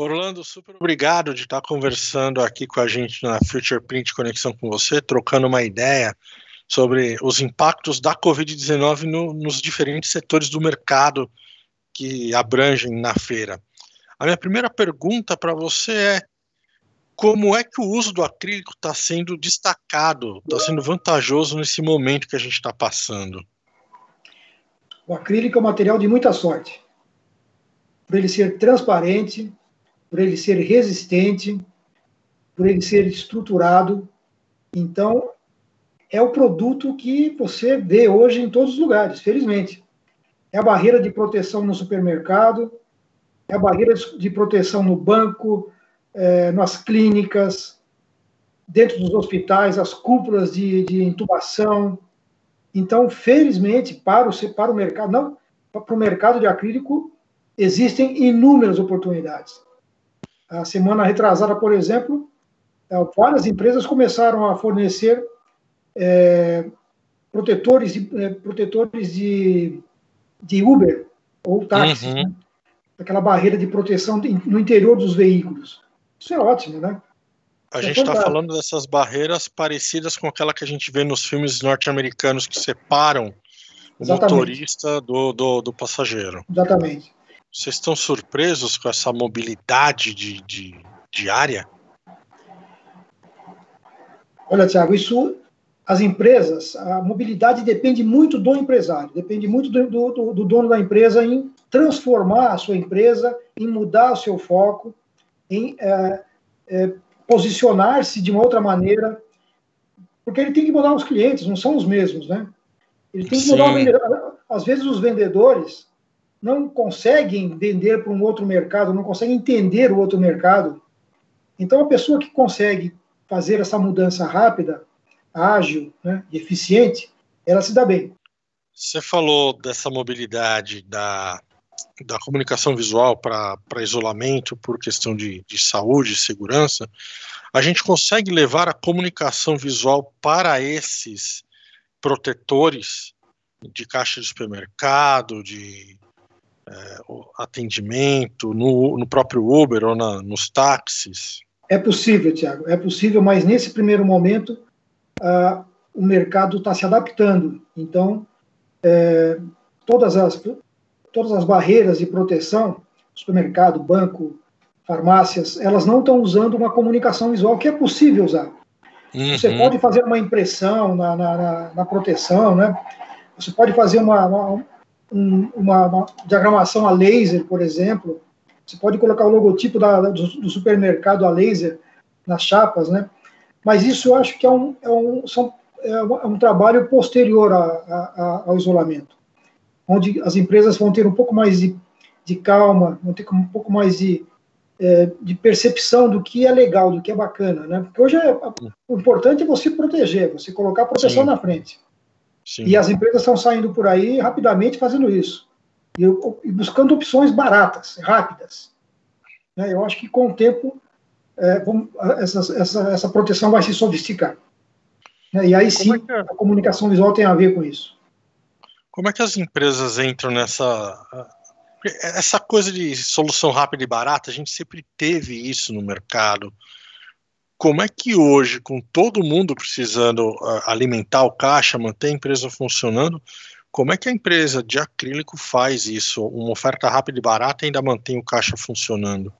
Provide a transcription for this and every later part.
Orlando, super obrigado de estar conversando aqui com a gente na Future Print Conexão com você, trocando uma ideia sobre os impactos da Covid-19 no, nos diferentes setores do mercado que abrangem na feira. A minha primeira pergunta para você é como é que o uso do acrílico está sendo destacado, está sendo vantajoso nesse momento que a gente está passando? O acrílico é um material de muita sorte. Por ele ser transparente, por ele ser resistente, por ele ser estruturado. Então, é o produto que você vê hoje em todos os lugares, felizmente. É a barreira de proteção no supermercado, é a barreira de proteção no banco, é, nas clínicas, dentro dos hospitais, as cúpulas de, de intubação. Então, felizmente, para o, para o mercado, não, para o mercado de acrílico, existem inúmeras oportunidades. A semana retrasada, por exemplo, é, várias empresas começaram a fornecer é, protetores, de, é, protetores de, de Uber ou táxi, uhum. né? aquela barreira de proteção no interior dos veículos. Isso é ótimo, né? A gente está falando dessas barreiras parecidas com aquela que a gente vê nos filmes norte-americanos que separam o Exatamente. motorista do, do, do, passageiro. Exatamente. Vocês estão surpresos com essa mobilidade de, de, diária? Olha, Tiago, isso as empresas, a mobilidade depende muito do empresário, depende muito do, do, do, dono da empresa em transformar a sua empresa, em mudar o seu foco, em é, é, posicionar-se de uma outra maneira, porque ele tem que mudar os clientes, não são os mesmos, né? Ele tem que mudar o vendedor. Às vezes os vendedores não conseguem vender para um outro mercado, não conseguem entender o outro mercado. Então, a pessoa que consegue fazer essa mudança rápida, ágil né, e eficiente, ela se dá bem. Você falou dessa mobilidade da, da comunicação visual para isolamento por questão de, de saúde e segurança. A gente consegue levar a comunicação visual para esses protetores de caixa de supermercado, de é, atendimento, no, no, próprio Uber ou na, nos táxis? É possível, Tiago, é possível, mas nesse primeiro momento uh, o mercado está se adaptando. Então, é, todas, as, todas as barreiras de proteção, supermercado, banco, farmácias, elas não estão usando uma comunicação visual que é possível usar. Uhum. Você pode fazer uma impressão na, na, na, na, proteção, né? Você pode fazer uma, uma, uma, uma, diagramação a laser, por exemplo. Você pode colocar o logotipo da, do, do, supermercado a laser nas chapas, né? Mas isso eu acho que é um, é um, são, é um, é um trabalho posterior a, a, ao isolamento, onde as empresas vão ter um pouco mais de, de calma, vão ter um pouco mais de, é, de percepção do que é legal, do que é bacana, né? Porque hoje é, o importante é você proteger, você colocar a proteção Sim. na frente. Sim. E as empresas estão saindo por aí rapidamente fazendo isso. E, e buscando opções baratas, rápidas. Né? Eu acho que com o tempo é, essa, essa, essa proteção vai se sofisticar. Né? E aí sim, é que... a comunicação visual tem a ver com isso. Como é que as empresas entram nessa. Essa coisa de solução rápida e barata, a gente sempre teve isso no mercado como é que hoje, com todo mundo precisando uh, alimentar o caixa, manter a empresa funcionando, como é que a empresa de acrílico faz isso? Uma oferta rápida e barata ainda mantém o caixa funcionando?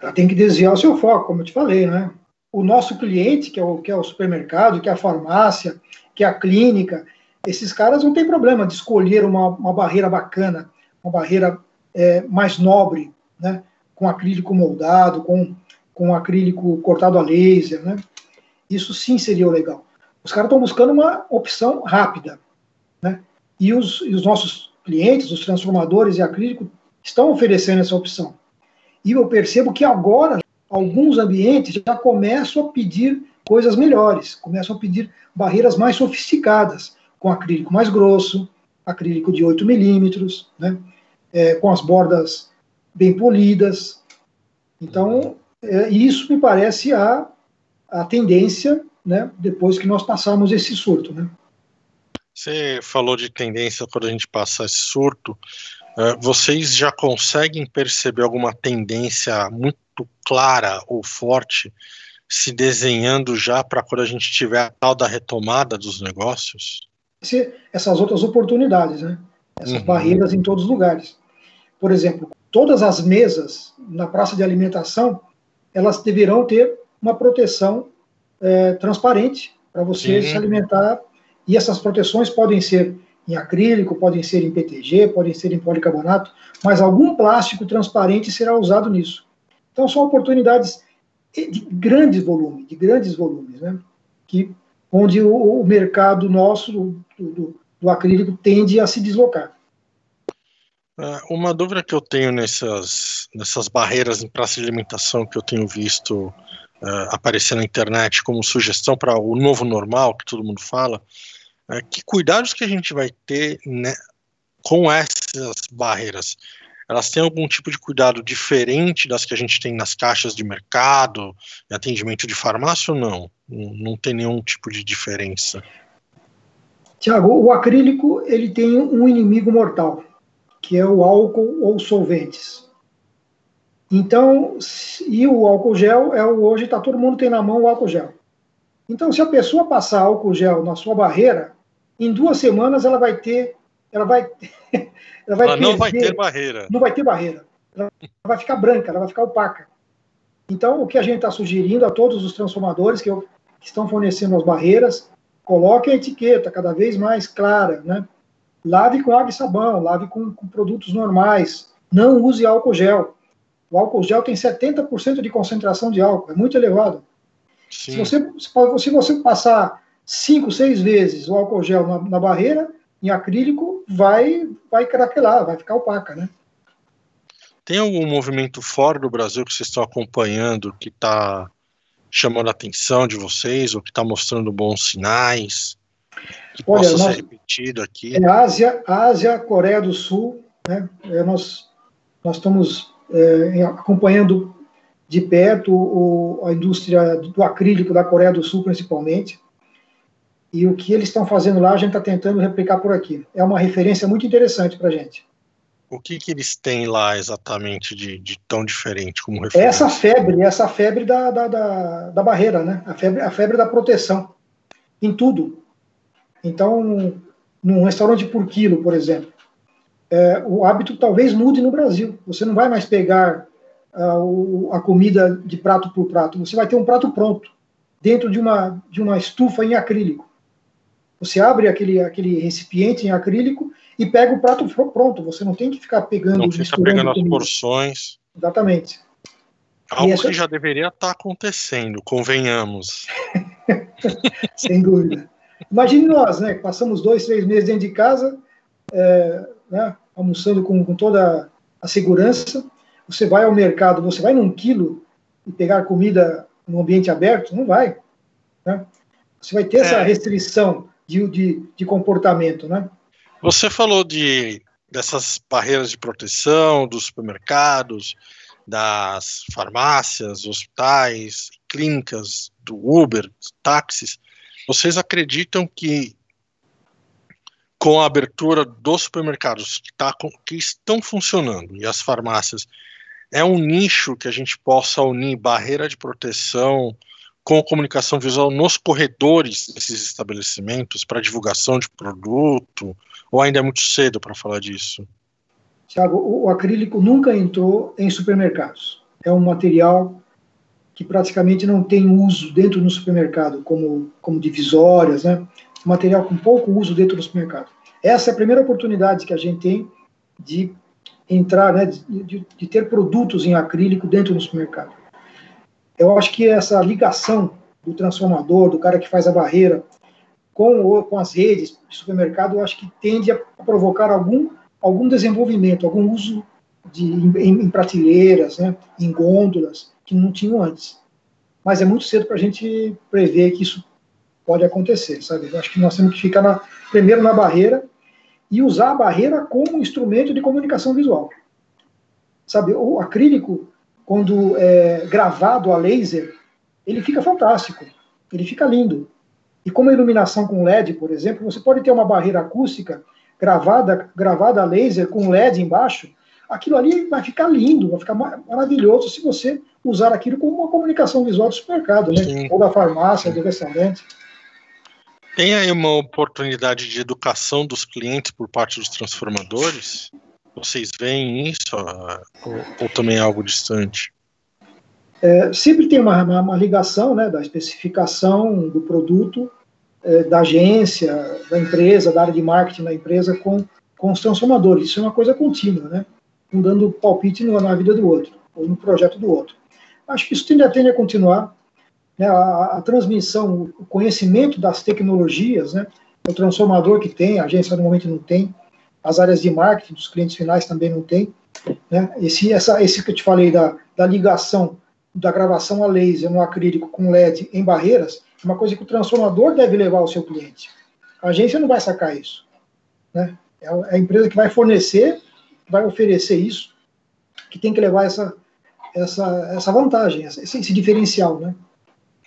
Ela tem que desviar o seu foco, como eu te falei, né? O nosso cliente, que é o, que é o supermercado, que é a farmácia, que é a clínica, esses caras não têm problema de escolher uma, uma barreira bacana, uma barreira é, mais nobre, né? Com acrílico moldado, com com acrílico cortado a laser, né? Isso sim seria legal. Os caras estão buscando uma opção rápida, né? E os, e os nossos clientes, os transformadores de acrílico, estão oferecendo essa opção. E eu percebo que agora alguns ambientes já começam a pedir coisas melhores, começam a pedir barreiras mais sofisticadas, com acrílico mais grosso, acrílico de 8 milímetros, né? É, com as bordas bem polidas. Então, é, e isso me parece a, a tendência, né, depois que nós passarmos esse surto. Né? Você falou de tendência quando a gente passa esse surto. Uh, vocês já conseguem perceber alguma tendência muito clara ou forte se desenhando já para quando a gente tiver a tal da retomada dos negócios? Essas outras oportunidades, né? Essas uhum. barreiras em todos os lugares. Por exemplo, todas as mesas na praça de alimentação, elas deverão ter uma proteção é, transparente para você se alimentar. E essas proteções podem ser em acrílico, podem ser em PTG, podem ser em policarbonato, mas algum plástico transparente será usado nisso. Então são oportunidades de grandes volumes, de grandes volumes, né? Que onde o, o mercado nosso do, do, do, acrílico tende a se deslocar. É, uma dúvida que eu tenho nessas, nessas barreiras em praça de alimentação que eu tenho visto uh, aparecer na internet como sugestão para o novo normal, que todo mundo fala, é que cuidados que a gente vai ter né, com essas barreiras? elas têm algum tipo de cuidado diferente das que a gente tem nas caixas de mercado, em atendimento de farmácia ou não? Não tem nenhum tipo de diferença. Tiago, o acrílico ele tem um inimigo mortal, que é o álcool ou solventes. Então, e o álcool gel é o hoje está todo mundo tem na mão o álcool gel. Então, se a pessoa passar álcool gel na sua barreira, em duas semanas ela vai ter, ela vai Ela, vai ela não vai ter barreira. Não vai ter barreira. Ela vai ficar branca, ela vai ficar opaca. Então, o que a gente está sugerindo a todos os transformadores que, que, estão fornecendo as barreiras, coloque a etiqueta cada vez mais clara, né? Lave com água e sabão, lave com, com produtos normais, não use álcool gel. O álcool gel tem 70% de concentração de álcool, é muito elevado. Se você, se você passar 5, 6 vezes o álcool gel na, na barreira, em acrílico, vai, vai craquelar, vai ficar opaca, né? Tem algum movimento fora do Brasil que vocês estão acompanhando que está chamando a atenção de vocês ou que está mostrando bons sinais? Que Olha, possa nós, ser repetido aqui? É Ásia, Ásia, Coreia do Sul, né? É, nós, nós estamos é, acompanhando de perto o, a indústria do acrílico da Coreia do Sul, principalmente. E o que eles estão fazendo lá, a gente está tentando replicar por aqui. É uma referência muito interessante para a gente. O que, que eles têm lá exatamente de, de tão diferente como referência? Essa febre, essa febre da, da, da, da, barreira, né? A febre, a febre da proteção. Em tudo. Então, num restaurante por quilo, por exemplo, é, o hábito talvez mude no Brasil. Você não vai mais pegar uh, a comida de prato por prato. Você vai ter um prato pronto, dentro de uma, de uma estufa em acrílico. Você abre aquele, aquele recipiente em acrílico e pega o prato pronto. Você não tem que ficar pegando. Não fica pegando as porções. Exatamente. Algo essa... que já deveria estar tá acontecendo, convenhamos. Sem dúvida. Imagine nós, né, que passamos dois, três meses dentro de casa, é, né, almoçando com, com toda a segurança. Você vai ao mercado, você vai num quilo e pegar comida no ambiente aberto? Não vai. Né? Você vai ter é. essa restrição de, de, de comportamento, né? Você falou de dessas barreiras de proteção dos supermercados, das farmácias, hospitais, clínicas, do Uber, táxis. Vocês acreditam que com a abertura dos supermercados que, tá, que estão funcionando e as farmácias, é um nicho que a gente possa unir barreira de proteção com comunicação visual nos corredores desses estabelecimentos para divulgação de produto? Ou ainda é muito cedo para falar disso? Tiago, o, o acrílico nunca entrou em supermercados. É um material que praticamente não tem uso dentro do supermercado, como, como divisórias, né? Material com pouco uso dentro do supermercado. Essa é a primeira oportunidade que a gente tem de entrar, né, de, de, de ter produtos em acrílico dentro do supermercado. Eu acho que essa ligação do transformador, do cara que faz a barreira, com, com as redes de supermercado, eu acho que tende a provocar algum, algum desenvolvimento, algum uso de, em, em prateleiras, né, em gôndolas, que não tinham antes. Mas é muito cedo para a gente prever que isso pode acontecer, sabe? Eu acho que nós temos que ficar na, primeiro na barreira e usar a barreira como instrumento de comunicação visual. Sabe, o acrílico, quando é gravado a laser, ele fica fantástico, ele fica lindo. E como a iluminação com LED, por exemplo, você pode ter uma barreira acústica gravada, gravada a laser com LED embaixo, aquilo ali vai ficar lindo, vai ficar maravilhoso se você usar aquilo como uma comunicação visual do supermercado, né? Sim. Ou da farmácia, do restaurante. Tem aí uma oportunidade de educação dos clientes por parte dos transformadores? Vocês veem isso ou, ou também é algo distante? É, sempre tem uma, uma, uma, ligação né, da especificação do produto, é, da agência, da empresa, da área de marketing da empresa com, com os transformadores. Isso é uma coisa contínua, né? Um dando palpite na vida do outro, ou no projeto do outro. Acho que isso tende a, tende a continuar. Né, a, a, transmissão, o conhecimento das tecnologias, né, o transformador que tem, a agência normalmente não tem, as áreas de marketing dos clientes finais também não tem. Né, esse, essa, esse que eu te falei da, da ligação da gravação a laser no acrílico com LED em barreiras, é uma coisa que o transformador deve levar ao seu cliente. A agência não vai sacar isso. Né? É a empresa que vai fornecer, vai oferecer isso, que tem que levar essa, essa, essa vantagem, esse, esse diferencial, né?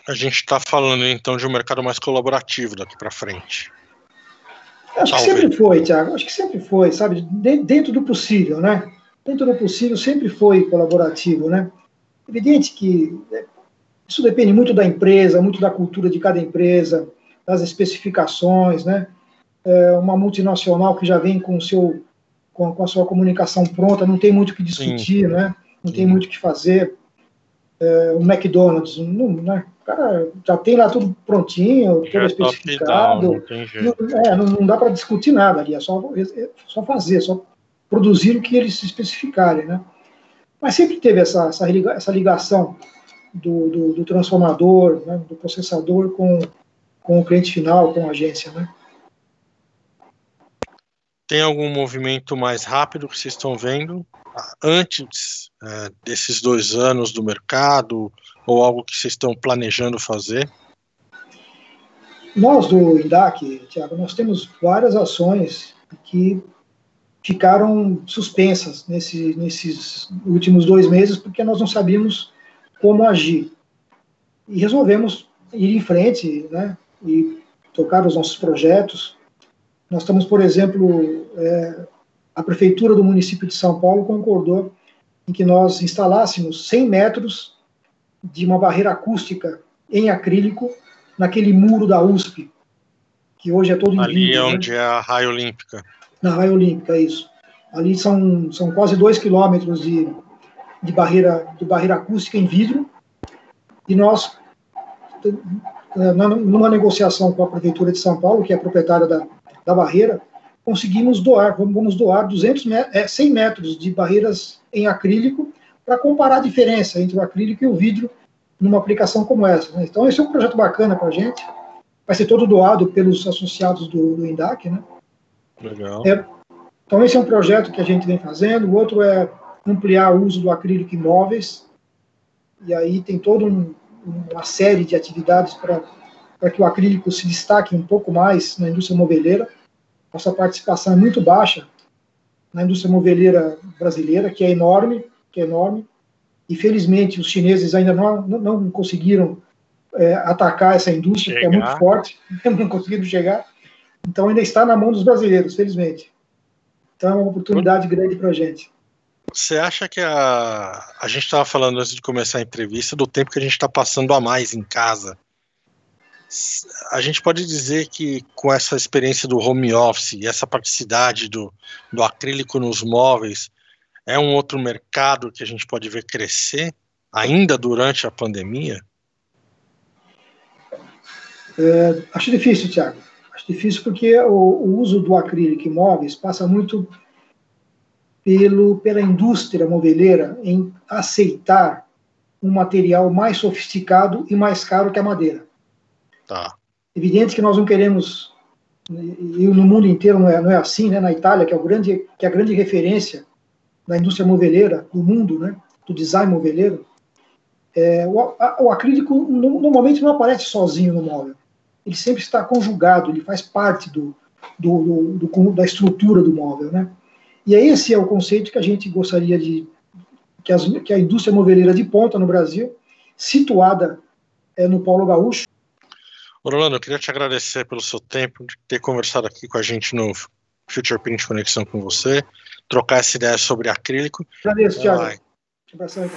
A gente está falando então de um mercado mais colaborativo daqui para frente. Acho Talvez. que sempre foi, Tiago. Acho que sempre foi, sabe? Dentro do possível, né? Dentro do possível sempre foi colaborativo, né? Evidente que né, isso depende muito da empresa, muito da cultura de cada empresa, das especificações, né? É uma multinacional que já vem com, o seu, com, a sua comunicação pronta, não tem muito o que discutir, Sim. né? não tem muito o que fazer. É, o McDonald's, não, né? o cara já tem lá tudo prontinho, tudo é especificado. Não, é, não, não, dá para discutir nada ali, é só, é só fazer, só produzir o que eles se especificarem. Né? Mas sempre teve essa, essa, essa ligação do, do, do transformador, né? do processador com, com o cliente final, com a agência. Né? Tem algum movimento mais rápido que vocês estão vendo? Antes é, desses dois anos do mercado ou algo que vocês estão planejando fazer? Nós do INDAC, Tiago, nós temos várias ações que ficaram suspensas nesse, nesses últimos dois meses porque nós não sabíamos como agir. E resolvemos ir em frente né, e tocar os nossos projetos. Nós estamos, por exemplo, é, a prefeitura do município de São Paulo concordou em que nós instalássemos 100 metros de uma barreira acústica em acrílico naquele muro da USP, que hoje é todo em Ali vidro, é onde né? é a raia olímpica. Na raia olímpica, é isso. Ali são, são quase dois quilômetros de, de, barreira, de barreira acústica em vidro, e nós, numa negociação com a Prefeitura de São Paulo, que é a proprietária da, da barreira, conseguimos doar, vamos doar 200 met 100 metros de barreiras em acrílico para comparar a diferença entre o acrílico e o vidro numa aplicação como essa. Né? Então, esse é um projeto bacana para a gente. Vai ser todo doado pelos associados do, do INDAC. Né? Legal. É, então, esse é um projeto que a gente vem fazendo. O outro é ampliar o uso do acrílico em móveis. E aí tem toda um, uma série de atividades para que o acrílico se destaque um pouco mais na indústria moveleira. Nossa participação é muito baixa na indústria moveleira brasileira, que é enorme, que é enorme. E felizmente os chineses ainda não, não, conseguiram é, atacar essa indústria, chegar. que é muito forte, não conseguiram chegar. Então ainda está na mão dos brasileiros, felizmente. Então é uma oportunidade grande para a gente. Você acha que a. A gente estava falando antes de começar a entrevista do tempo que a gente está passando a mais em casa a gente pode dizer que com essa experiência do home office e essa praticidade do, do acrílico nos móveis, é um outro mercado que a gente pode ver crescer ainda durante a pandemia? É, acho difícil, Tiago. Acho difícil porque o, o, uso do acrílico em móveis passa muito pelo, pela indústria moveleira em aceitar um material mais sofisticado e mais caro que a madeira. Tá. Evidente que nós não queremos, e no mundo inteiro não é, não é assim, né? Na Itália, que é, o grande, que é a grande referência da indústria moveleira do mundo, né? Do design moveleiro, é, o, a, o, acrílico normalmente não aparece sozinho no móvel. Ele sempre está conjugado, ele faz parte do, do, do, do, da estrutura do móvel, né? E esse é o conceito que a gente gostaria de que, as, que a indústria moveleira de ponta no Brasil, situada é, no Polo Gaúcho, Orlando, eu queria te agradecer pelo seu tempo, de ter conversado aqui com a gente no Future Print Conexão com você, trocar essa ideia sobre acrílico. Agradeço, Thiago. Um abração.